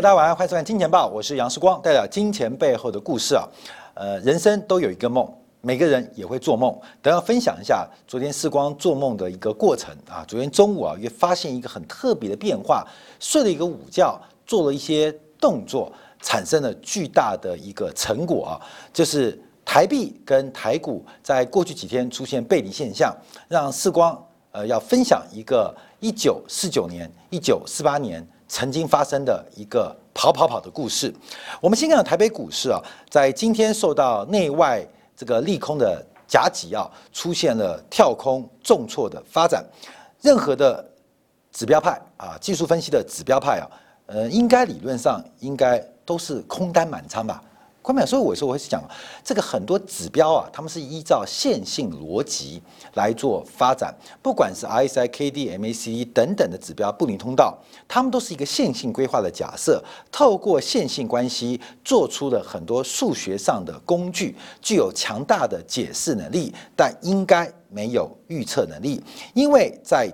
大家晚上，欢迎收看《金钱报》，我是杨世光，带来金钱背后的故事啊。呃，人生都有一个梦，每个人也会做梦。等要分享一下昨天世光做梦的一个过程啊。昨天中午啊，也发现一个很特别的变化，睡了一个午觉，做了一些动作，产生了巨大的一个成果啊，就是台币跟台股在过去几天出现背离现象，让世光呃要分享一个一九四九年、一九四八年。曾经发生的一个跑跑跑的故事。我们先看台北股市啊，在今天受到内外这个利空的夹击啊，出现了跳空重挫的发展。任何的指标派啊，技术分析的指标派啊，呃，应该理论上应该都是空单满仓吧。关键，所以我说我会讲这个很多指标啊，他们是依照线性逻辑来做发展，不管是 RSI、KD、MACD 等等的指标，布林通道，他们都是一个线性规划的假设，透过线性关系做出了很多数学上的工具，具有强大的解释能力，但应该没有预测能力，因为在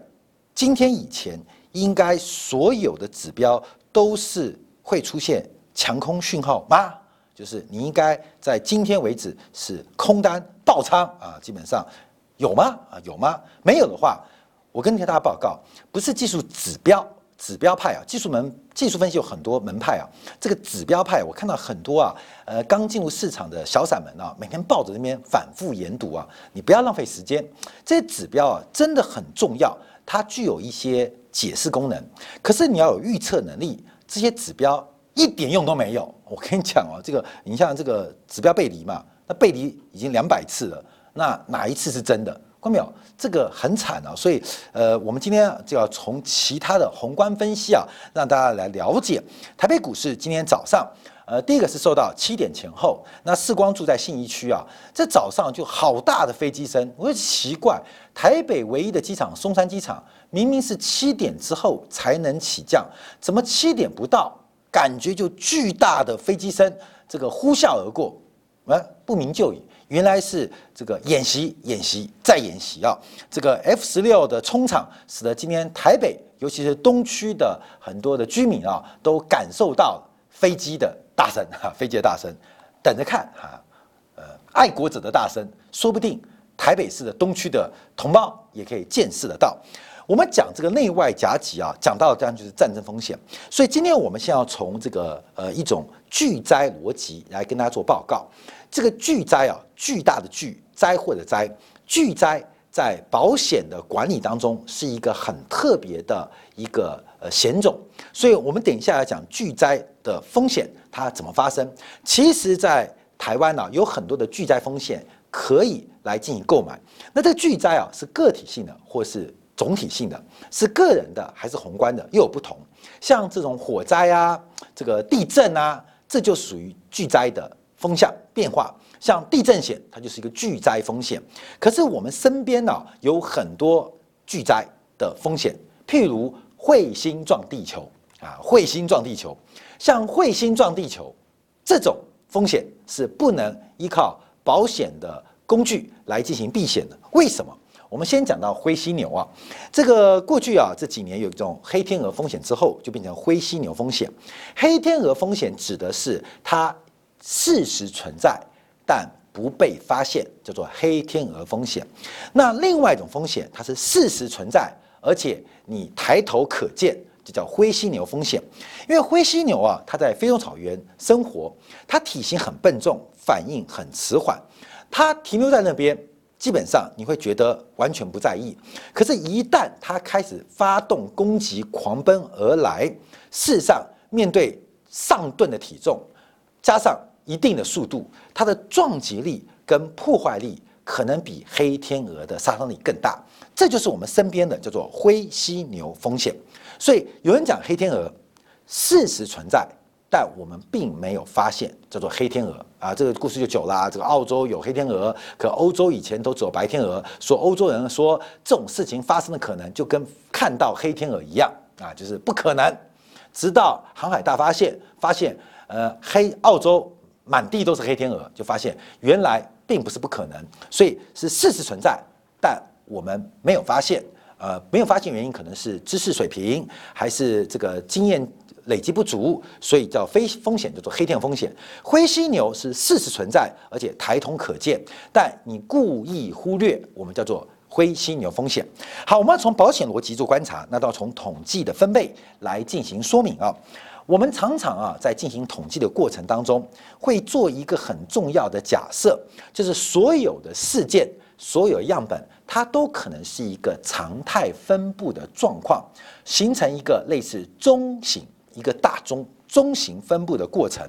今天以前，应该所有的指标都是会出现强空讯号吗？就是你应该在今天为止是空单爆仓啊，基本上有吗？啊，有吗？没有的话，我跟大家报告，不是技术指标指标派啊，技术门技术分析有很多门派啊。这个指标派，我看到很多啊，呃，刚进入市场的小散们啊，每天抱着那边反复研读啊，你不要浪费时间。这些指标啊，真的很重要，它具有一些解释功能，可是你要有预测能力，这些指标。一点用都没有，我跟你讲哦，这个你像这个指标背离嘛，那背离已经两百次了，那哪一次是真的？关淼？这个很惨啊，所以呃，我们今天就要从其他的宏观分析啊，让大家来了解台北股市今天早上，呃，第一个是受到七点前后，那世光住在信义区啊，这早上就好大的飞机声，我就奇怪，台北唯一的机场松山机场明明是七点之后才能起降，怎么七点不到？感觉就巨大的飞机声，这个呼啸而过，啊，不明就里，原来是这个演习、演习再演习啊！这个 F 十六的冲场，使得今天台北，尤其是东区的很多的居民啊，都感受到飞机的大声哈，飞机的大声，等着看哈，呃，爱国者的大声，说不定台北市的东区的同胞也可以见识得到。我们讲这个内外夹击啊，讲到这样就是战争风险，所以今天我们先要从这个呃一种巨灾逻辑来跟大家做报告。这个巨灾啊，巨大的巨灾祸的灾，巨灾在保险的管理当中是一个很特别的一个呃险种，所以我们等一下要讲巨灾的风险它怎么发生。其实，在台湾呢，有很多的巨灾风险可以来进行购买。那这个巨灾啊，是个体性的或是？总体性的是个人的还是宏观的又有不同，像这种火灾啊，这个地震啊，这就属于巨灾的风向变化。像地震险，它就是一个巨灾风险。可是我们身边呢有很多巨灾的风险，譬如彗星撞地球啊，彗星撞地球，像彗星撞地球这种风险是不能依靠保险的工具来进行避险的。为什么？我们先讲到灰犀牛啊，这个过去啊这几年有一种黑天鹅风险之后，就变成灰犀牛风险。黑天鹅风险指的是它事实存在但不被发现，叫做黑天鹅风险。那另外一种风险，它是事实存在，而且你抬头可见，就叫灰犀牛风险。因为灰犀牛啊，它在非洲草原生活，它体型很笨重，反应很迟缓，它停留在那边。基本上你会觉得完全不在意，可是，一旦它开始发动攻击、狂奔而来，事实上，面对上吨的体重，加上一定的速度，它的撞击力跟破坏力可能比黑天鹅的杀伤力更大。这就是我们身边的叫做灰犀牛风险。所以有人讲黑天鹅，事实存在。但我们并没有发现叫做黑天鹅啊，这个故事就久啦。这个澳洲有黑天鹅，可欧洲以前都只有白天鹅。说欧洲人说这种事情发生的可能就跟看到黑天鹅一样啊，就是不可能。直到航海大发现，发现呃黑澳洲满地都是黑天鹅，就发现原来并不是不可能，所以是事实存在，但我们没有发现。呃，没有发现原因可能是知识水平，还是这个经验。累积不足，所以叫非风险叫做黑天鹅风险。灰犀牛是事实存在，而且抬头可见，但你故意忽略，我们叫做灰犀牛风险。好，我们要从保险逻辑做观察，那到从统计的分贝来进行说明啊。我们常常啊在进行统计的过程当中，会做一个很重要的假设，就是所有的事件、所有样本，它都可能是一个常态分布的状况，形成一个类似中型、一个大中中型分布的过程。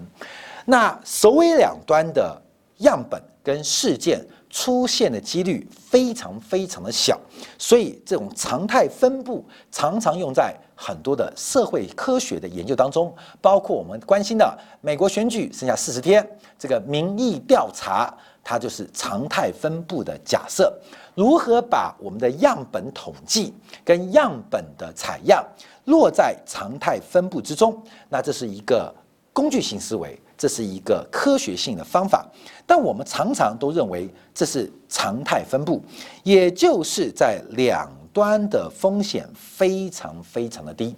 那首尾两端的样本跟事件出现的几率非常非常的小，所以这种常态分布常常用在。很多的社会科学的研究当中，包括我们关心的美国选举剩下四十天，这个民意调查，它就是常态分布的假设。如何把我们的样本统计跟样本的采样落在常态分布之中？那这是一个工具性思维，这是一个科学性的方法。但我们常常都认为这是常态分布，也就是在两。端的风险非常非常的低，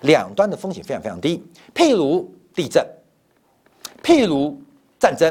两端的风险非常非常低。譬如地震，譬如战争，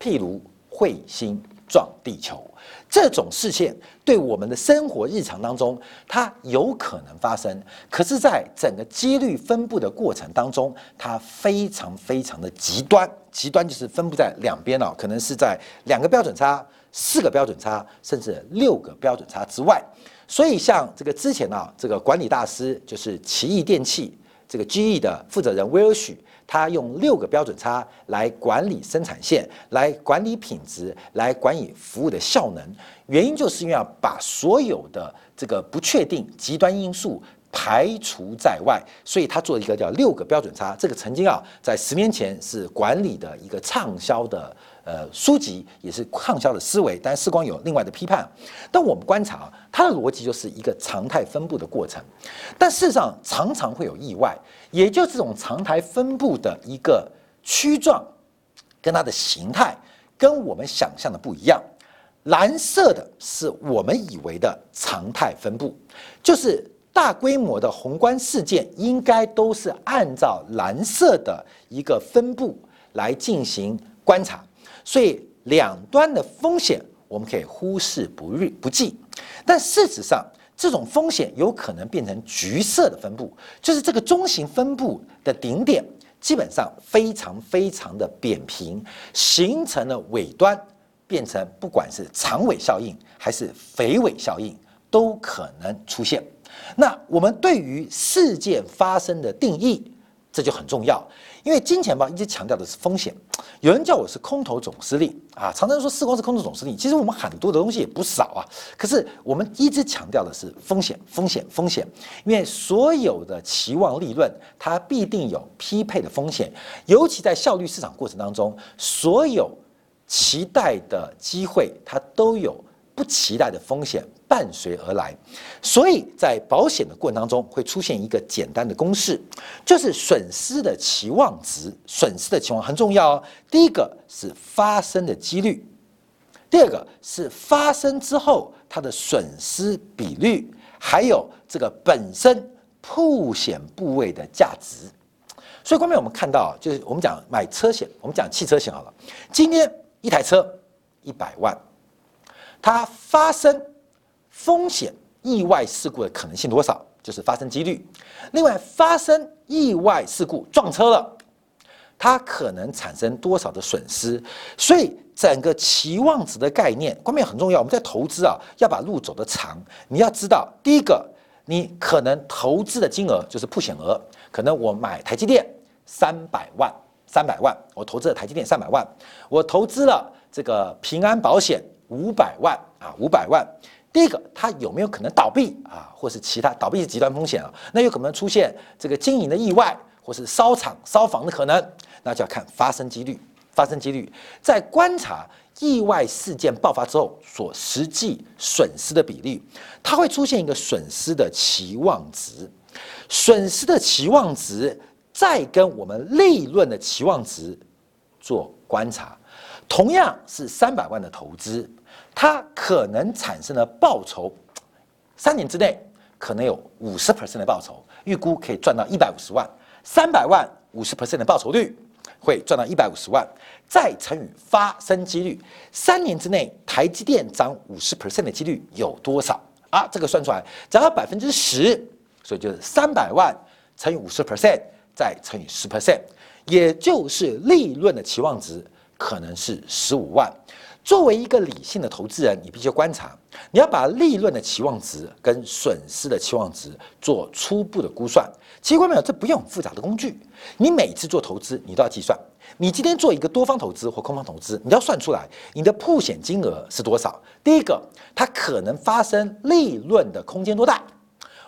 譬如彗星撞地球，这种事件对我们的生活日常当中，它有可能发生。可是，在整个几率分布的过程当中，它非常非常的极端，极端就是分布在两边哦，可能是在两个标准差、四个标准差，甚至六个标准差之外。所以，像这个之前呢，这个管理大师就是奇异电器这个 GE 的负责人威尔许，他用六个标准差来管理生产线，来管理品质，来管理服务的效能。原因就是因为要把所有的这个不确定极端因素排除在外，所以他做一个叫六个标准差。这个曾经啊，在十年前是管理的一个畅销的。呃，书籍也是畅销的思维，但是时光有另外的批判。但我们观察啊，它的逻辑就是一个常态分布的过程。但事实上常常会有意外，也就是这种常态分布的一个曲状，跟它的形态跟我们想象的不一样。蓝色的是我们以为的常态分布，就是大规模的宏观事件应该都是按照蓝色的一个分布来进行观察。所以两端的风险我们可以忽视不虑不计，但事实上这种风险有可能变成橘色的分布，就是这个中型分布的顶点基本上非常非常的扁平，形成了尾端变成不管是长尾效应还是肥尾效应都可能出现。那我们对于事件发生的定义。这就很重要，因为金钱豹一直强调的是风险。有人叫我是空头总司令啊，常常说四光是空头总司令。其实我们很多的东西也不少啊，可是我们一直强调的是风险，风险，风险。因为所有的期望利润，它必定有匹配的风险，尤其在效率市场过程当中，所有期待的机会，它都有不期待的风险。伴随而来，所以在保险的过程当中会出现一个简单的公式，就是损失的期望值，损失的期望很重要哦。第一个是发生的几率，第二个是发生之后它的损失比率，还有这个本身铺险部位的价值。所以，后面我们看到，就是我们讲买车险，我们讲汽车险好了。今天一台车一百万，它发生。风险意外事故的可能性多少？就是发生几率。另外，发生意外事故撞车了，它可能产生多少的损失？所以，整个期望值的概念关键很重要。我们在投资啊，要把路走得长。你要知道，第一个，你可能投资的金额就是破险额。可能我买台积电三百万，三百万，我投资了台积电三百万，我投资了这个平安保险五百万啊，五百万。第一个，它有没有可能倒闭啊，或是其他倒闭是极端风险啊？那有可能出现这个经营的意外，或是烧厂、烧房的可能，那就要看发生几率。发生几率，在观察意外事件爆发之后所实际损失的比例，它会出现一个损失的期望值，损失的期望值再跟我们利润的期望值做观察，同样是三百万的投资。它可能产生的报酬，三年之内可能有五十 percent 的报酬，预估可以赚到一百五十万。三百万五十 percent 的报酬率会赚到一百五十万，再乘以发生几率，三年之内台积电涨五十 percent 的几率有多少啊？这个算出来只要百分之十，所以就是三百万乘以五十 percent 再乘以十 percent，也就是利润的期望值可能是十五万。作为一个理性的投资人，你必须观察，你要把利润的期望值跟损失的期望值做初步的估算。其实，观众友，这不用复杂的工具，你每次做投资，你都要计算。你今天做一个多方投资或空方投资，你要算出来你的铺险金额是多少。第一个，它可能发生利润的空间多大。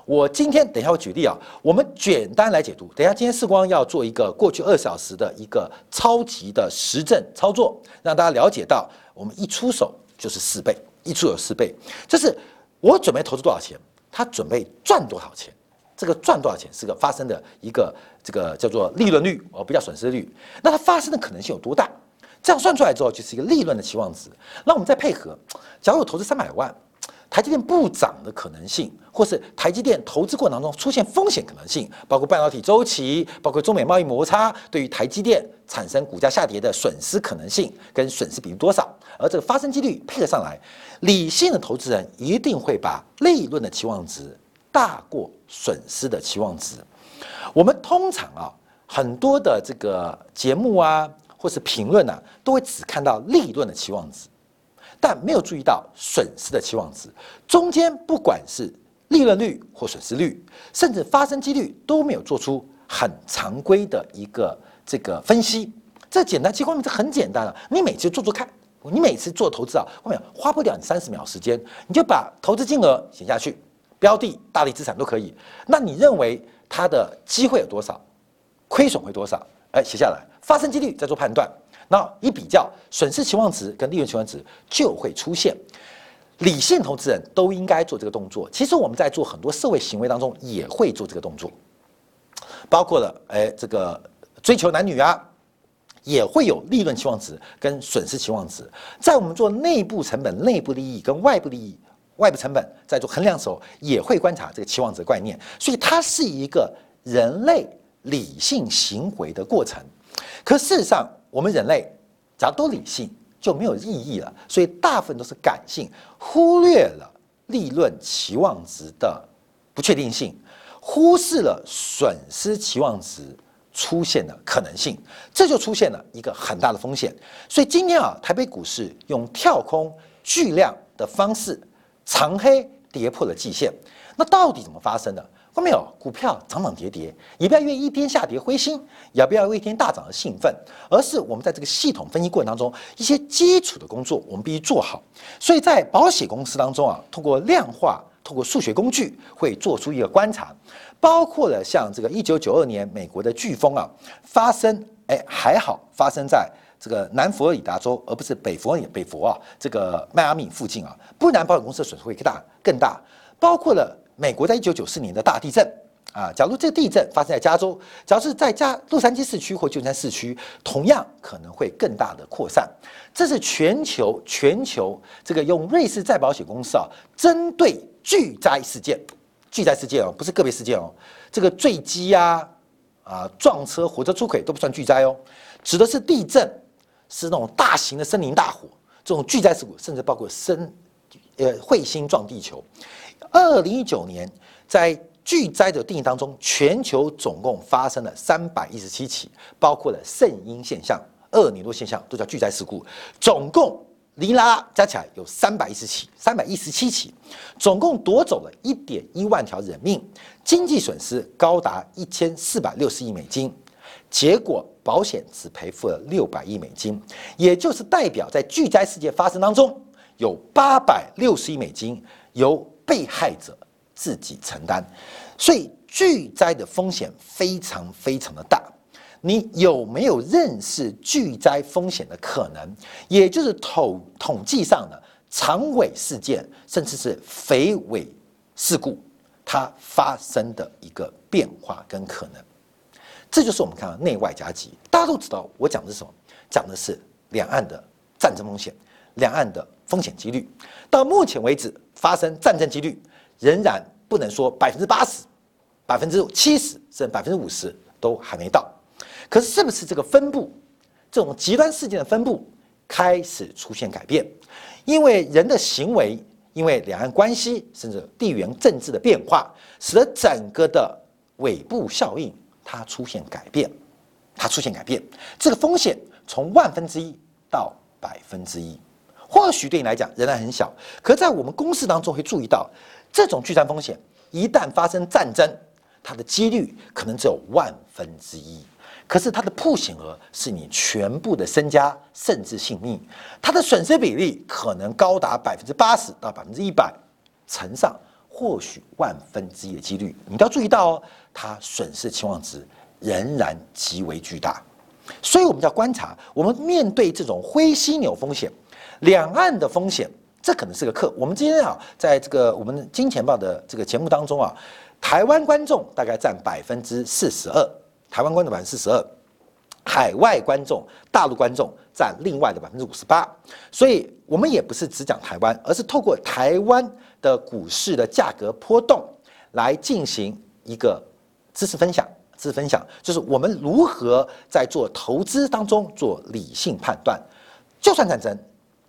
我今天等一下我举例啊，我们简单来解读。等一下今天视光要做一个过去二小时的一个超级的实证操作，让大家了解到。我们一出手就是四倍，一出手四倍，就是我准备投资多少钱，他准备赚多少钱，这个赚多少钱是个发生的一个这个叫做利润率，而不叫损失率。那它发生的可能性有多大？这样算出来之后，就是一个利润的期望值。那我们再配合，假如我投资三百万。台积电不涨的可能性，或是台积电投资过程当中出现风险可能性，包括半导体周期，包括中美贸易摩擦，对于台积电产生股价下跌的损失可能性跟损失比例多少，而这个发生几率配合上来，理性的投资人一定会把利润的期望值大过损失的期望值。我们通常啊，很多的这个节目啊，或是评论啊，都会只看到利润的期望值。但没有注意到损失的期望值，中间不管是利润率或损失率，甚至发生几率都没有做出很常规的一个这个分析。这简单，其实这很简单了。你每次做做看，你每次做投资啊，后面花不了你三十秒时间，你就把投资金额写下去，标的、大类资产都可以。那你认为它的机会有多少？亏损会多少？哎，写下来，发生几率再做判断。那一比较损失期望值跟利润期望值就会出现，理性投资人都应该做这个动作。其实我们在做很多社会行为当中也会做这个动作，包括了哎这个追求男女啊，也会有利润期望值跟损失期望值。在我们做内部成本、内部利益跟外部利益、外部成本在做衡量的时候，也会观察这个期望值概念。所以它是一个人类理性行为的过程。可事实上，我们人类，只要都理性，就没有意义了。所以大部分都是感性，忽略了利润期望值的不确定性，忽视了损失期望值出现的可能性，这就出现了一个很大的风险。所以今天啊，台北股市用跳空巨量的方式长黑跌破了季线，那到底怎么发生的？看没有？股票涨涨跌跌，也不要因为一天下跌灰心，也不要为一天大涨而兴奋，而是我们在这个系统分析过程当中，一些基础的工作我们必须做好。所以在保险公司当中啊，通过量化、通过数学工具，会做出一个观察，包括了像这个一九九二年美国的飓风啊发生，哎还好发生在这个南佛罗里达州，而不是北佛里北佛啊这个迈阿密附近啊，不然保险公司的损失会更大更大，包括了。美国在一九九四年的大地震啊，假如这个地震发生在加州，假如是在加洛杉矶市区或旧金山市区，同样可能会更大的扩散。这是全球全球这个用瑞士再保险公司啊，针对巨灾事件，巨灾事件哦，不是个别事件哦，这个坠机呀、啊撞车、火车出轨都不算巨灾哦，指的是地震，是那种大型的森林大火，这种巨灾事故，甚至包括森呃彗星撞地球。二零一九年，在巨灾的定义当中，全球总共发生了三百一十七起，包括了圣婴现象、厄尔尼诺现象，都叫巨灾事故。总共零拉拉加起来有三百一十起，三百一十七起，总共夺走了一点一万条人命，经济损失高达一千四百六十亿美金。结果保险只赔付了六百亿美金，也就是代表在巨灾事件发生当中，有八百六十亿美金由被害者自己承担，所以巨灾的风险非常非常的大。你有没有认识巨灾风险的可能？也就是统统计上的长尾事件，甚至是肥尾事故，它发生的一个变化跟可能。这就是我们看到内外夹击。大家都知道，我讲的是什么？讲的是两岸的战争风险，两岸的风险几率。到目前为止。发生战争几率仍然不能说百分之八十、百分之七十甚至百分之五十都还没到。可是，是不是这个分布，这种极端事件的分布开始出现改变？因为人的行为，因为两岸关系，甚至地缘政治的变化，使得整个的尾部效应它出现改变，它出现改变。这个风险从万分之一到百分之一，或许对你来讲仍然很小，可在我们公司当中会注意到，这种巨战风险一旦发生战争，它的几率可能只有万分之一。可是它的破险额是你全部的身家，甚至性命，它的损失比例可能高达百分之八十到百分之一百，乘上或许万分之一的几率，你都要注意到哦，它损失期望值仍然极为巨大，所以我们要观察，我们面对这种灰犀牛风险，两岸的风险，这可能是个课。我们今天啊，在这个我们金钱豹的这个节目当中啊，台湾观众大概占百分之四十二。台湾观众百分之四十二，海外观众、大陆观众占另外的百分之五十八，所以我们也不是只讲台湾，而是透过台湾的股市的价格波动来进行一个知识分享。知识分享就是我们如何在做投资当中做理性判断，就算战争，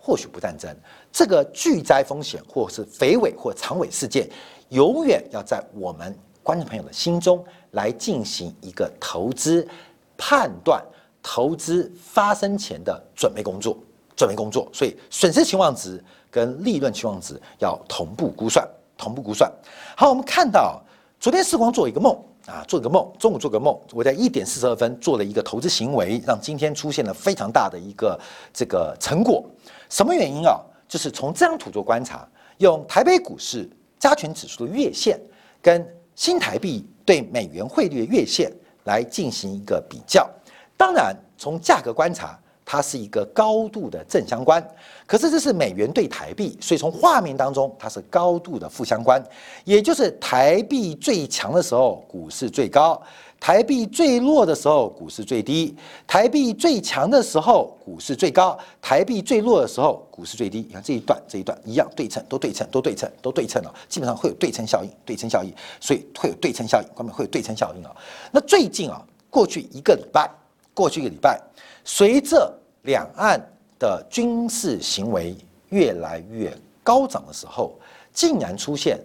或许不战争，这个巨灾风险或是肥尾或长尾事件，永远要在我们。观众朋友的心中来进行一个投资判断、投资发生前的准备工作、准备工作，所以损失期望值跟利润期望值要同步估算、同步估算。好，我们看到昨天时光做一个梦啊，做个梦，中午做个梦，我在一点四十二分做了一个投资行为，让今天出现了非常大的一个这个成果。什么原因啊？就是从这张图做观察，用台北股市加权指数的月线跟新台币对美元汇率的月线来进行一个比较，当然从价格观察，它是一个高度的正相关。可是这是美元对台币，所以从画面当中它是高度的负相关，也就是台币最强的时候，股市最高。台币最弱的时候，股市最低；台币最强的时候，股市最高；台币最弱的时候，股市最低。你看这一段，这一段一样对称，都对称，都对称，都对称了。基本上会有对称效应，对称效应，所以会有对称效应，后面会有对称效应啊。那最近啊，过去一个礼拜，过去一个礼拜，随着两岸的军事行为越来越高涨的时候，竟然出现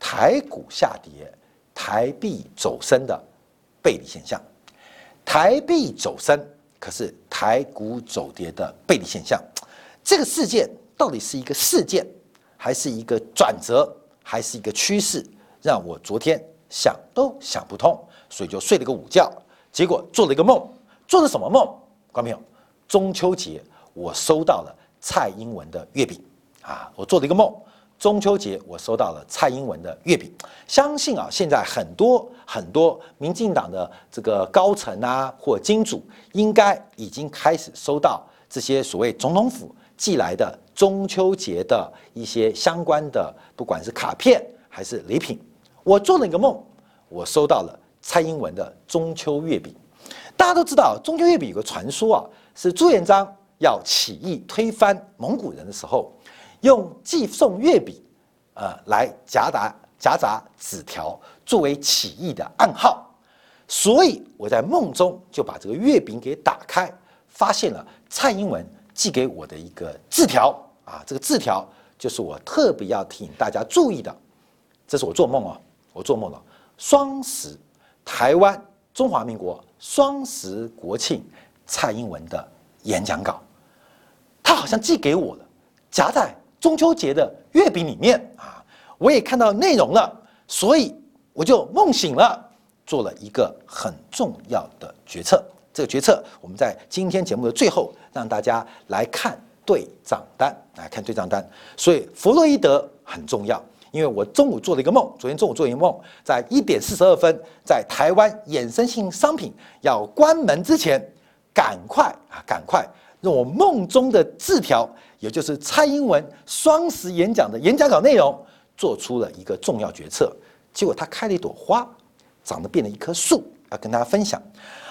台股下跌、台币走升的。背离现象，台币走升，可是台股走跌的背离现象，这个事件到底是一个事件，还是一个转折，还是一个趋势？让我昨天想都想不通，所以就睡了个午觉，结果做了一个梦，做了什么梦？观众朋友，中秋节我收到了蔡英文的月饼啊，我做了一个梦。中秋节，我收到了蔡英文的月饼。相信啊，现在很多很多民进党的这个高层啊，或金主，应该已经开始收到这些所谓总统府寄来的中秋节的一些相关的，不管是卡片还是礼品。我做了一个梦，我收到了蔡英文的中秋月饼。大家都知道，中秋月饼有个传说啊，是朱元璋要起义推翻蒙古人的时候。用寄送月饼，呃，来夹杂夹杂纸条作为起义的暗号，所以我在梦中就把这个月饼给打开，发现了蔡英文寄给我的一个字条。啊，这个字条就是我特别要提醒大家注意的，这是我做梦啊，我做梦了，双十，台湾中华民国双十国庆，蔡英文的演讲稿，他好像寄给我了，夹在。中秋节的月饼里面啊，我也看到内容了，所以我就梦醒了，做了一个很重要的决策。这个决策，我们在今天节目的最后让大家来看对账单，来看对账单。所以弗洛伊德很重要，因为我中午做了一个梦，昨天中午做一个梦，在一点四十二分，在台湾衍生性商品要关门之前，赶快啊，赶快用我梦中的字条。也就是蔡英文双十演讲的演讲稿内容，做出了一个重要决策，结果他开了一朵花，长得变了一棵树，要跟大家分享。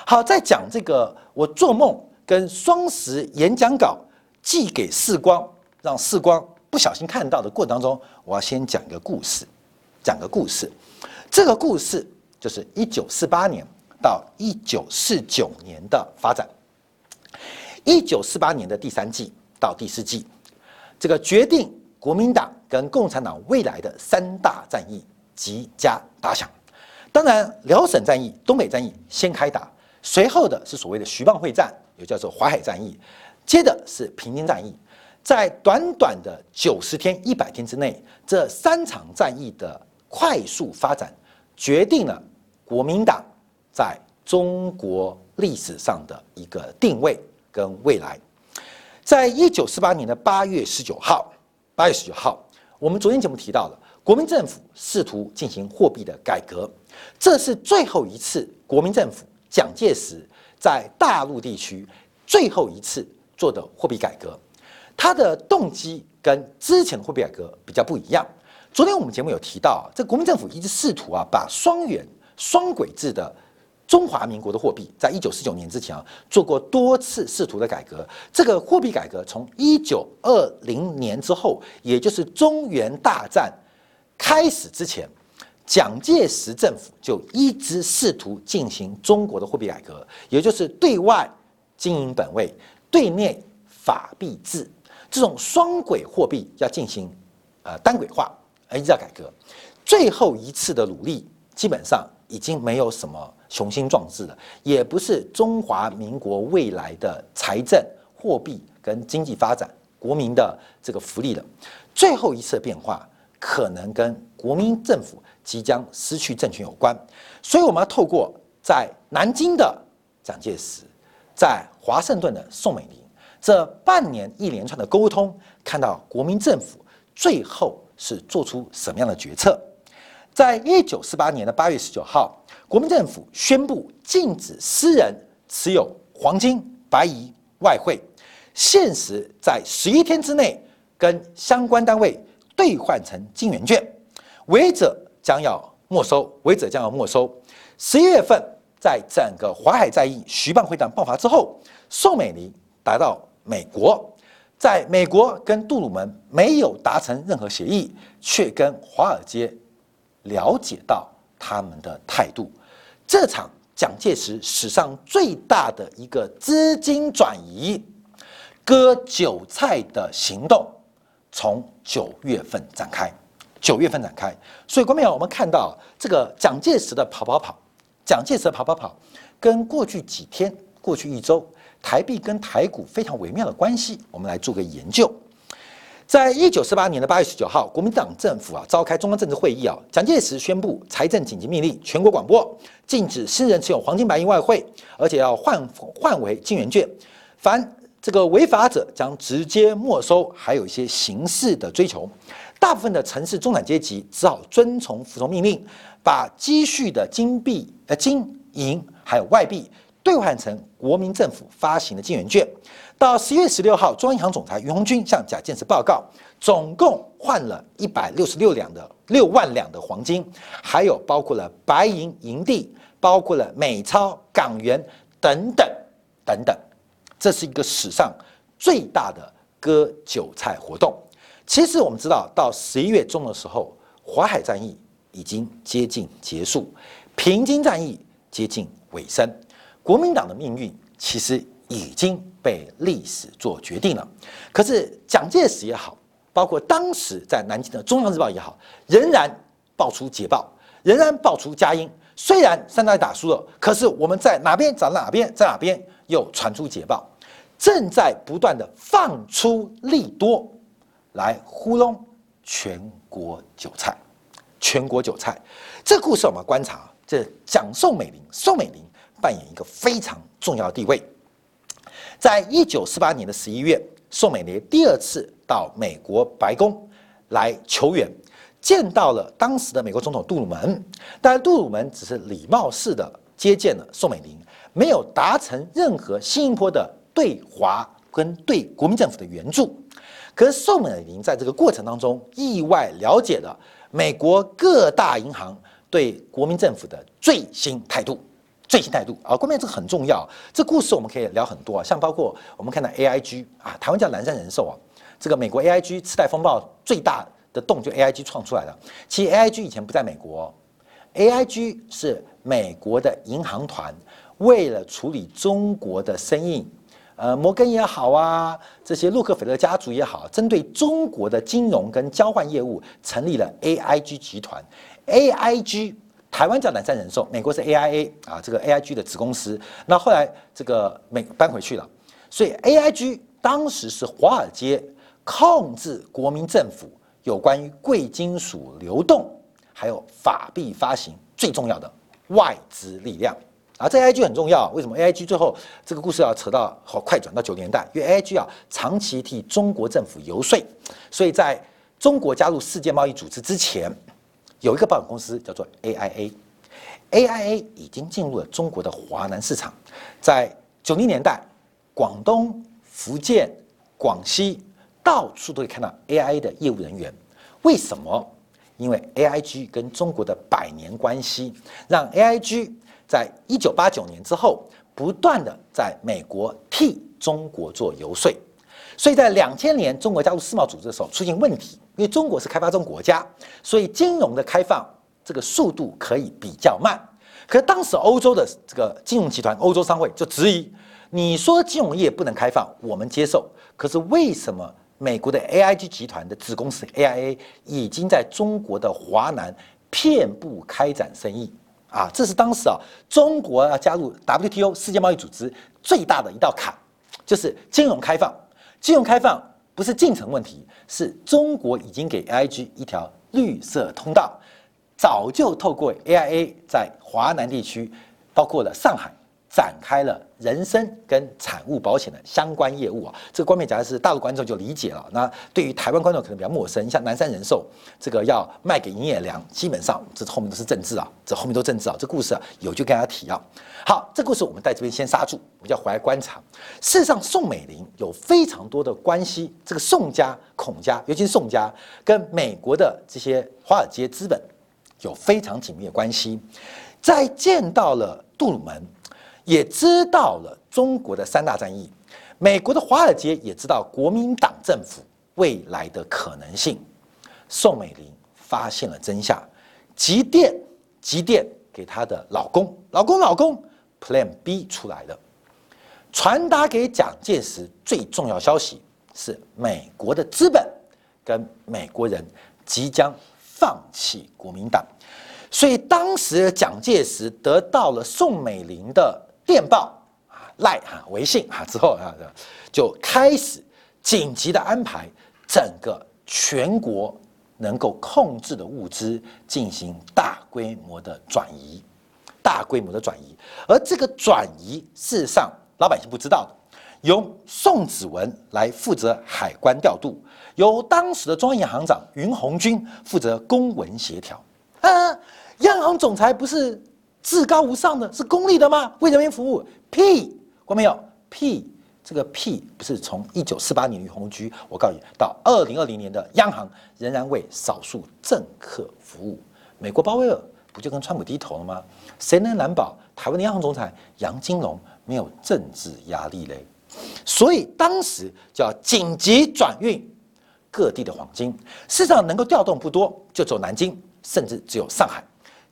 好，在讲这个我做梦跟双十演讲稿寄给世光，让世光不小心看到的过程当中，我要先讲个故事，讲个故事。这个故事就是一九四八年到一九四九年的发展。一九四八年的第三季到第四季，这个决定国民党跟共产党未来的三大战役即将打响。当然，辽沈战役、东北战役先开打，随后的是所谓的徐蚌会战，又叫做淮海战役，接着是平津战役。在短短的九十天、一百天之内，这三场战役的快速发展，决定了国民党在中国历史上的一个定位跟未来。在一九四八年的八月十九号，八月十九号，我们昨天节目提到了，国民政府试图进行货币的改革，这是最后一次国民政府蒋介石在大陆地区最后一次做的货币改革。它的动机跟之前的货币改革比较不一样。昨天我们节目有提到，这国民政府一直试图啊，把双元双轨制的中华民国的货币，在一九四九年之前啊，做过多次试图的改革。这个货币改革从一九二零年之后，也就是中原大战开始之前，蒋介石政府就一直试图进行中国的货币改革，也就是对外经营本位，对内法币制。这种双轨货币要进行，呃单轨化，而一直要改革，最后一次的努力基本上已经没有什么雄心壮志的，也不是中华民国未来的财政、货币跟经济发展、国民的这个福利的。最后一次变化可能跟国民政府即将失去政权有关，所以我们要透过在南京的蒋介石，在华盛顿的宋美龄。这半年一连串的沟通，看到国民政府最后是做出什么样的决策？在一九四八年的八月十九号，国民政府宣布禁止私人持有黄金、白银、外汇，限时在十一天之内跟相关单位兑换成金圆券，违者将要没收，违者将要没收。十一月份，在整个淮海战役、徐蚌会战爆发之后，宋美龄达到。美国在美国跟杜鲁门没有达成任何协议，却跟华尔街了解到他们的态度。这场蒋介石史上最大的一个资金转移、割韭菜的行动，从九月份展开。九月份展开，所以观众朋友，我们看到这个蒋介石的跑跑跑，蒋介石的跑跑跑，跟过去几天、过去一周。台币跟台股非常微妙的关系，我们来做个研究。在一九四八年的八月十九号，国民党政府啊召开中央政治会议啊，蒋介石宣布财政紧急命令，全国广播禁止私人持有黄金白银外汇，而且要换换为金元券，凡这个违法者将直接没收，还有一些刑事的追求。大部分的城市中产阶级只好遵从服从命令，把积蓄的金币、呃金银还有外币。兑换成国民政府发行的金元券，到十月十六号，中央银行总裁于鸿钧向蒋介石报告，总共换了一百六十六两的六万两的黄金，还有包括了白银、银锭，包括了美钞、港元等等等等，这是一个史上最大的割韭菜活动。其实我们知道，到十一月中的时候，淮海战役已经接近结束，平津战役接近尾声。国民党的命运其实已经被历史做决定了，可是蒋介石也好，包括当时在南京的《中央日报》也好，仍然爆出捷报，仍然爆出佳音。虽然三大打输了，可是我们在哪边找哪边，在哪边又传出捷报，正在不断的放出利多来糊弄全国韭菜。全国韭菜，这故事我们观察，这蒋宋美龄，宋美龄。扮演一个非常重要的地位。在一九四八年的十一月，宋美龄第二次到美国白宫来求援，见到了当时的美国总统杜鲁门，但杜鲁门只是礼貌式的接见了宋美龄，没有达成任何新一波的对华跟对国民政府的援助。可是宋美龄在这个过程当中，意外了解了美国各大银行对国民政府的最新态度。最新态度啊，关键这个很重要。这故事我们可以聊很多啊，像包括我们看到 AIG 啊，台湾叫南山人寿啊，这个美国 AIG 次贷风暴最大的洞就 AIG 创出来的。其实 AIG 以前不在美国 AIG 是美国的银行团，为了处理中国的生意，呃，摩根也好啊，这些洛克菲勒家族也好，针对中国的金融跟交换业务，成立了 AIG 集团。AIG 台湾叫南山人寿，美国是 AIA 啊，这个 AIG 的子公司。那后来这个美搬回去了，所以 AIG 当时是华尔街控制国民政府有关于贵金属流动。还有法币发行最重要的外资力量啊，这 AIG 很重要。为什么 AIG 最后这个故事要扯到好快转到九年代？因为 AIG 啊长期替中国政府游说，所以在中国加入世界贸易组织之前，有一个保险公司叫做 AIA，AIA 已经进入了中国的华南市场。在九零年代，广东、福建、广西到处都可以看到 AIA 的业务人员。为什么？因为 AIG 跟中国的百年关系，让 AIG 在一九八九年之后不断的在美国替中国做游说，所以在两千年中国加入世贸组织的时候出现问题，因为中国是开发中国家，所以金融的开放这个速度可以比较慢。可是当时欧洲的这个金融集团欧洲商会就质疑，你说金融业不能开放，我们接受，可是为什么？美国的 AIG 集团的子公司 AIA 已经在中国的华南遍布开展生意啊，这是当时啊中国要加入 WTO 世界贸易组织最大的一道坎，就是金融开放。金融开放不是进程问题，是中国已经给 AIG 一条绿色通道，早就透过 AIA 在华南地区，包括了上海。展开了人身跟产物保险的相关业务啊，这个观面讲的是大陆观众就理解了。那对于台湾观众可能比较陌生，像南山人寿这个要卖给营业良，基本上这后面都是政治啊，这后面都政治啊。这故事啊有就跟大家提啊。好，这故事我们在这边先刹住，我们要回来观察。事实上，宋美龄有非常多的关系，这个宋家、孔家，尤其是宋家跟美国的这些华尔街资本有非常紧密的关系，在见到了杜鲁门。也知道了中国的三大战役，美国的华尔街也知道国民党政府未来的可能性。宋美龄发现了真相，急电急电给她的老公，老公老公，Plan B 出来了，传达给蒋介石最重要消息是美国的资本跟美国人即将放弃国民党，所以当时蒋介石得到了宋美龄的。电报啊，赖哈微信啊之后啊，就开始紧急的安排整个全国能够控制的物资进行大规模的转移，大规模的转移。而这个转移事实上老百姓不知道的，由宋子文来负责海关调度，由当时的中央银行长云红军负责公文协调。啊，央行总裁不是？至高无上的是公立的吗？为人民服务？屁，我没有？屁，这个屁不是从一九四八年于鸿居，我告诉你，到二零二零年的央行仍然为少数政客服务。美国鲍威尔不就跟川普低头了吗？谁能难保台湾的央行总裁杨金龙没有政治压力嘞？所以当时叫紧急转运各地的黄金，市场能够调动不多，就走南京，甚至只有上海。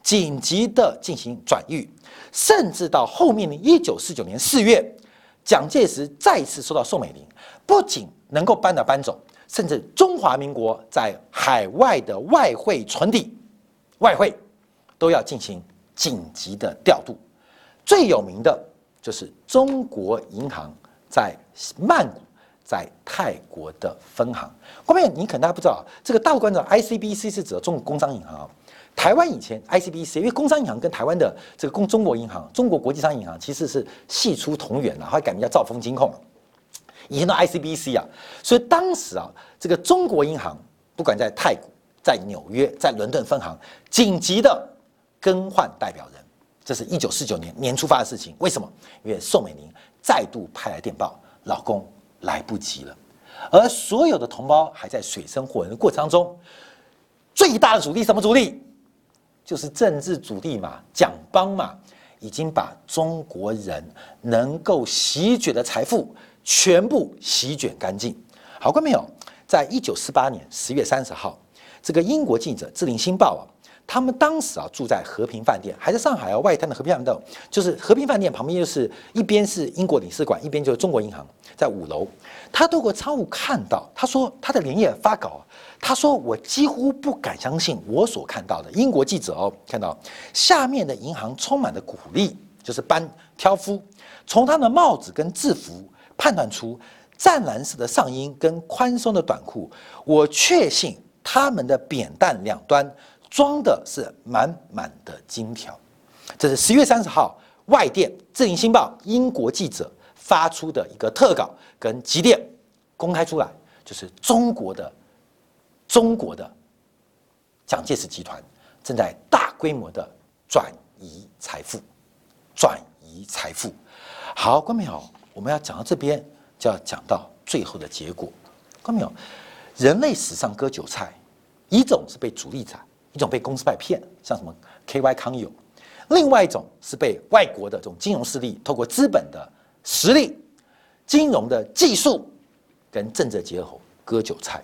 紧急的进行转运，甚至到后面的一九四九年四月，蒋介石再次收到宋美龄，不仅能够搬到搬走，甚至中华民国在海外的外汇存底、外汇都要进行紧急的调度。最有名的就是中国银行在曼谷、在泰国的分行。后面你可能大家不知道，这个大陆观众 ICBC 是指的中国工商银行。台湾以前 ICBC，因为工商银行跟台湾的这个工中国银行、中国国际商业银行其实是系出同源的，后来改名叫兆丰金控。以前的 ICBC 啊，所以当时啊，这个中国银行不管在太古、在纽约、在伦敦分行，紧急的更换代表人，这是一九四九年年初发的事情。为什么？因为宋美龄再度派来电报，老公来不及了，而所有的同胞还在水深火热的过程当中，最大的阻力什么阻力？就是政治主力嘛，蒋邦嘛，已经把中国人能够席卷的财富全部席卷干净。好，观众朋友，在一九四八年十月三十号，这个英国记者《智林星报》啊，他们当时啊住在和平饭店，还在上海啊外滩的和平饭店，就是和平饭店旁边就是一边是英国领事馆，一边就是中国银行，在五楼。他透过窗户看到，他说他的连夜发稿，他说我几乎不敢相信我所看到的。英国记者哦看到下面的银行充满了鼓励，就是班挑夫从他的帽子跟制服判断出湛蓝色的上衣跟宽松的短裤，我确信。他们的扁担两端装的是满满的金条，这是十月三十号外电《智林星报》英国记者发出的一个特稿，跟急电公开出来，就是中国的中国的蒋介石集团正在大规模的转移财富，转移财富。好，观众朋友，我们要讲到这边，就要讲到最后的结果。观众朋友，人类史上割韭菜。一种是被主力宰，一种被公司派骗，像什么 KY 康友；另外一种是被外国的这种金融势力透过资本的实力、金融的技术跟政治结合割韭菜。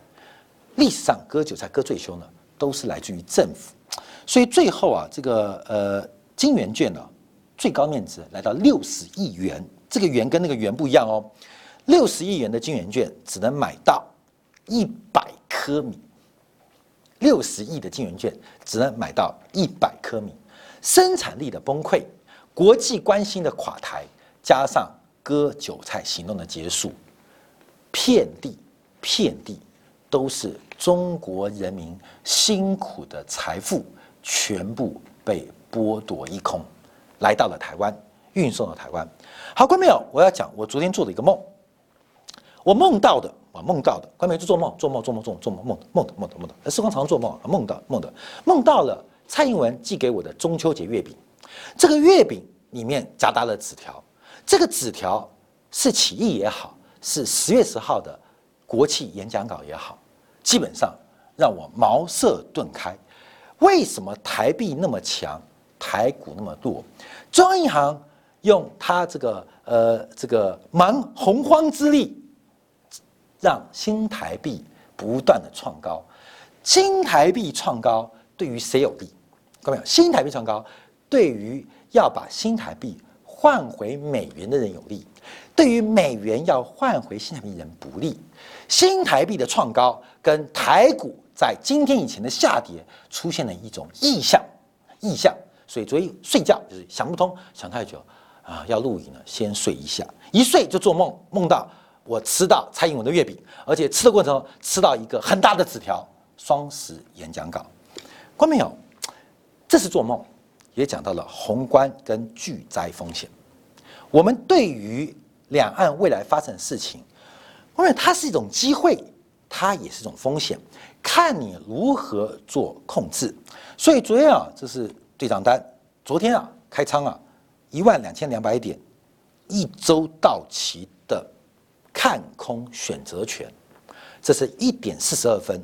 历史上割韭菜割最凶的都是来自于政府，所以最后啊，这个呃金元券呢，最高面值来到六十亿元，这个元跟那个元不一样哦，六十亿元的金元券只能买到一百颗米。六十亿的金圆券只能买到一百颗米，生产力的崩溃，国际关心的垮台，加上割韭菜行动的结束，遍地遍地都是中国人民辛苦的财富，全部被剥夺一空，来到了台湾，运送到台湾。好，观众朋友，我要讲我昨天做的一个梦，我梦到的。啊，梦到的，关美就做梦，做梦，做梦，做梦，做梦，梦的，梦的，梦的，梦的。时光常做梦，梦到，梦的，梦到了蔡英文寄给我的中秋节月饼。这个月饼里面夹杂了纸条，这个纸条是起义也好，是十月十号的国庆演讲稿也好，基本上让我茅塞顿开。为什么台币那么强，台股那么弱？中央银行用它这个呃这个蛮洪荒之力。让新台币不断的创高，新台币创高对于谁有利？各位，新台币创高对于要把新台币换回美元的人有利，对于美元要换回新台币人不利。新台币的创高跟台股在今天以前的下跌出现了一种异象，异象。所以昨天睡觉就是想不通，想太久啊，要录影了，先睡一下，一睡就做梦，梦到。我吃到蔡英文的月饼，而且吃的过程中吃到一个很大的纸条，双十演讲稿，关没有？这是做梦，也讲到了宏观跟巨灾风险。我们对于两岸未来发生的事情，因为它是一种机会，它也是一种风险，看你如何做控制。所以昨天啊，这是对账单，昨天啊开仓啊一万两千两百点，一周到期的。看空选择权，这是一点四十二分。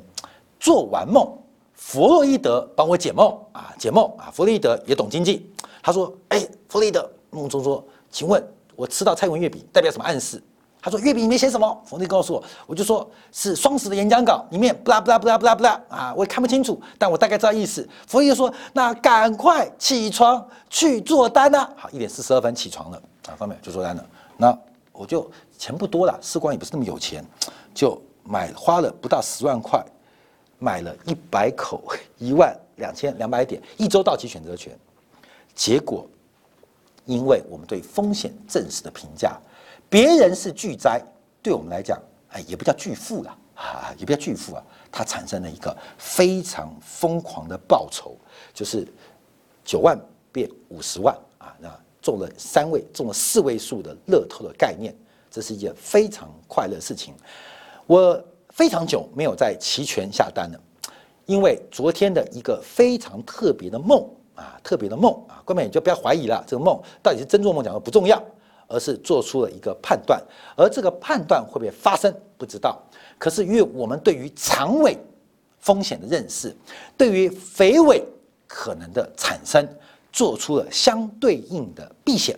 做完梦，弗洛伊德帮我解梦啊，解梦啊。弗洛伊德也懂经济，他说：“哎，弗洛伊德梦中说，请问我吃到蔡文月饼代表什么暗示？”他说：“月饼里面写什么？”弗洛伊德告诉我，我就说是双十的演讲稿里面，不啦不啦不啦不啦不啦啊，我也看不清楚，但我大概知道意思。弗洛伊德说：“那赶快起床去做单呐！”好，一点四十二分起床了啊，方面就做单了。那我就。钱不多了，世光也不是那么有钱，就买花了不到十万块，买了一百口一万两千两百点一周到期选择权，结果因为我们对风险正式的评价，别人是巨灾，对我们来讲，哎，也不叫巨富了啊，也不叫巨富啊，它产生了一个非常疯狂的报酬，就是九万变五十万啊，那中了三位，中了四位数的乐透的概念。这是一件非常快乐事情。我非常久没有在期权下单了，因为昨天的一个非常特别的梦啊，特别的梦啊，各位你就不要怀疑了，这个梦到底是真做梦讲的不重要，而是做出了一个判断，而这个判断会不会发生不知道。可是因为我们对于长尾风险的认识，对于肥尾可能的产生，做出了相对应的避险。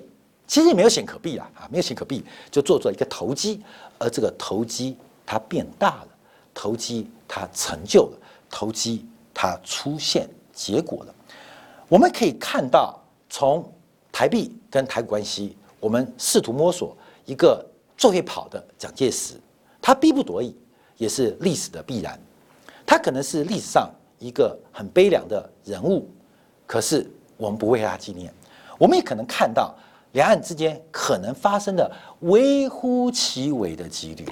其实也没有险可避啊，啊，没有险可避，就做做一个投机，而这个投机它变大了，投机它成就了，投机它出现结果了。我们可以看到，从台币跟台股关系，我们试图摸索一个最会跑的蒋介石，他逼不得已，也是历史的必然。他可能是历史上一个很悲凉的人物，可是我们不为他纪念。我们也可能看到两岸之间可能发生的微乎其微的几率。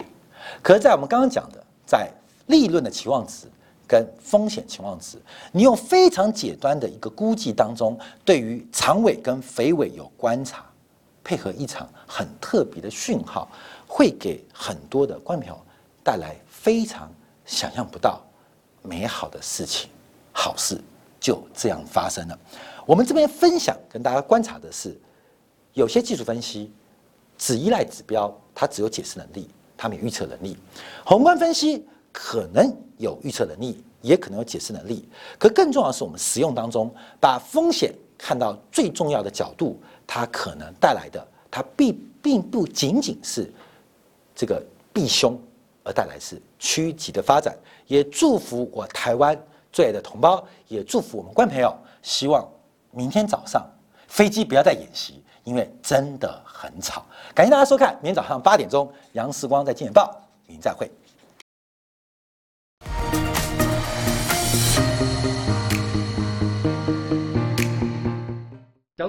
可是，在我们刚刚讲的，在利润的期望值跟风险期望值，你用非常简单的一个估计当中，对于长尾跟肥尾有观察，配合一场很特别的讯号，会给很多的观众带来非常想象不到美好的事情，好事就这样发生了。我们这边分享跟大家观察的是，有些技术分析只依赖指标，它只有解释能力。他没有预测能力，宏观分析可能有预测能力，也可能有解释能力。可更重要的是，我们使用当中把风险看到最重要的角度，它可能带来的，它并并不仅仅是这个避凶，而带来是趋吉的发展。也祝福我台湾最爱的同胞，也祝福我们观众朋友，希望明天早上飞机不要再演习。因为真的很吵，感谢大家收看，明天早上八点钟，杨时光在《金钱报》，您再会。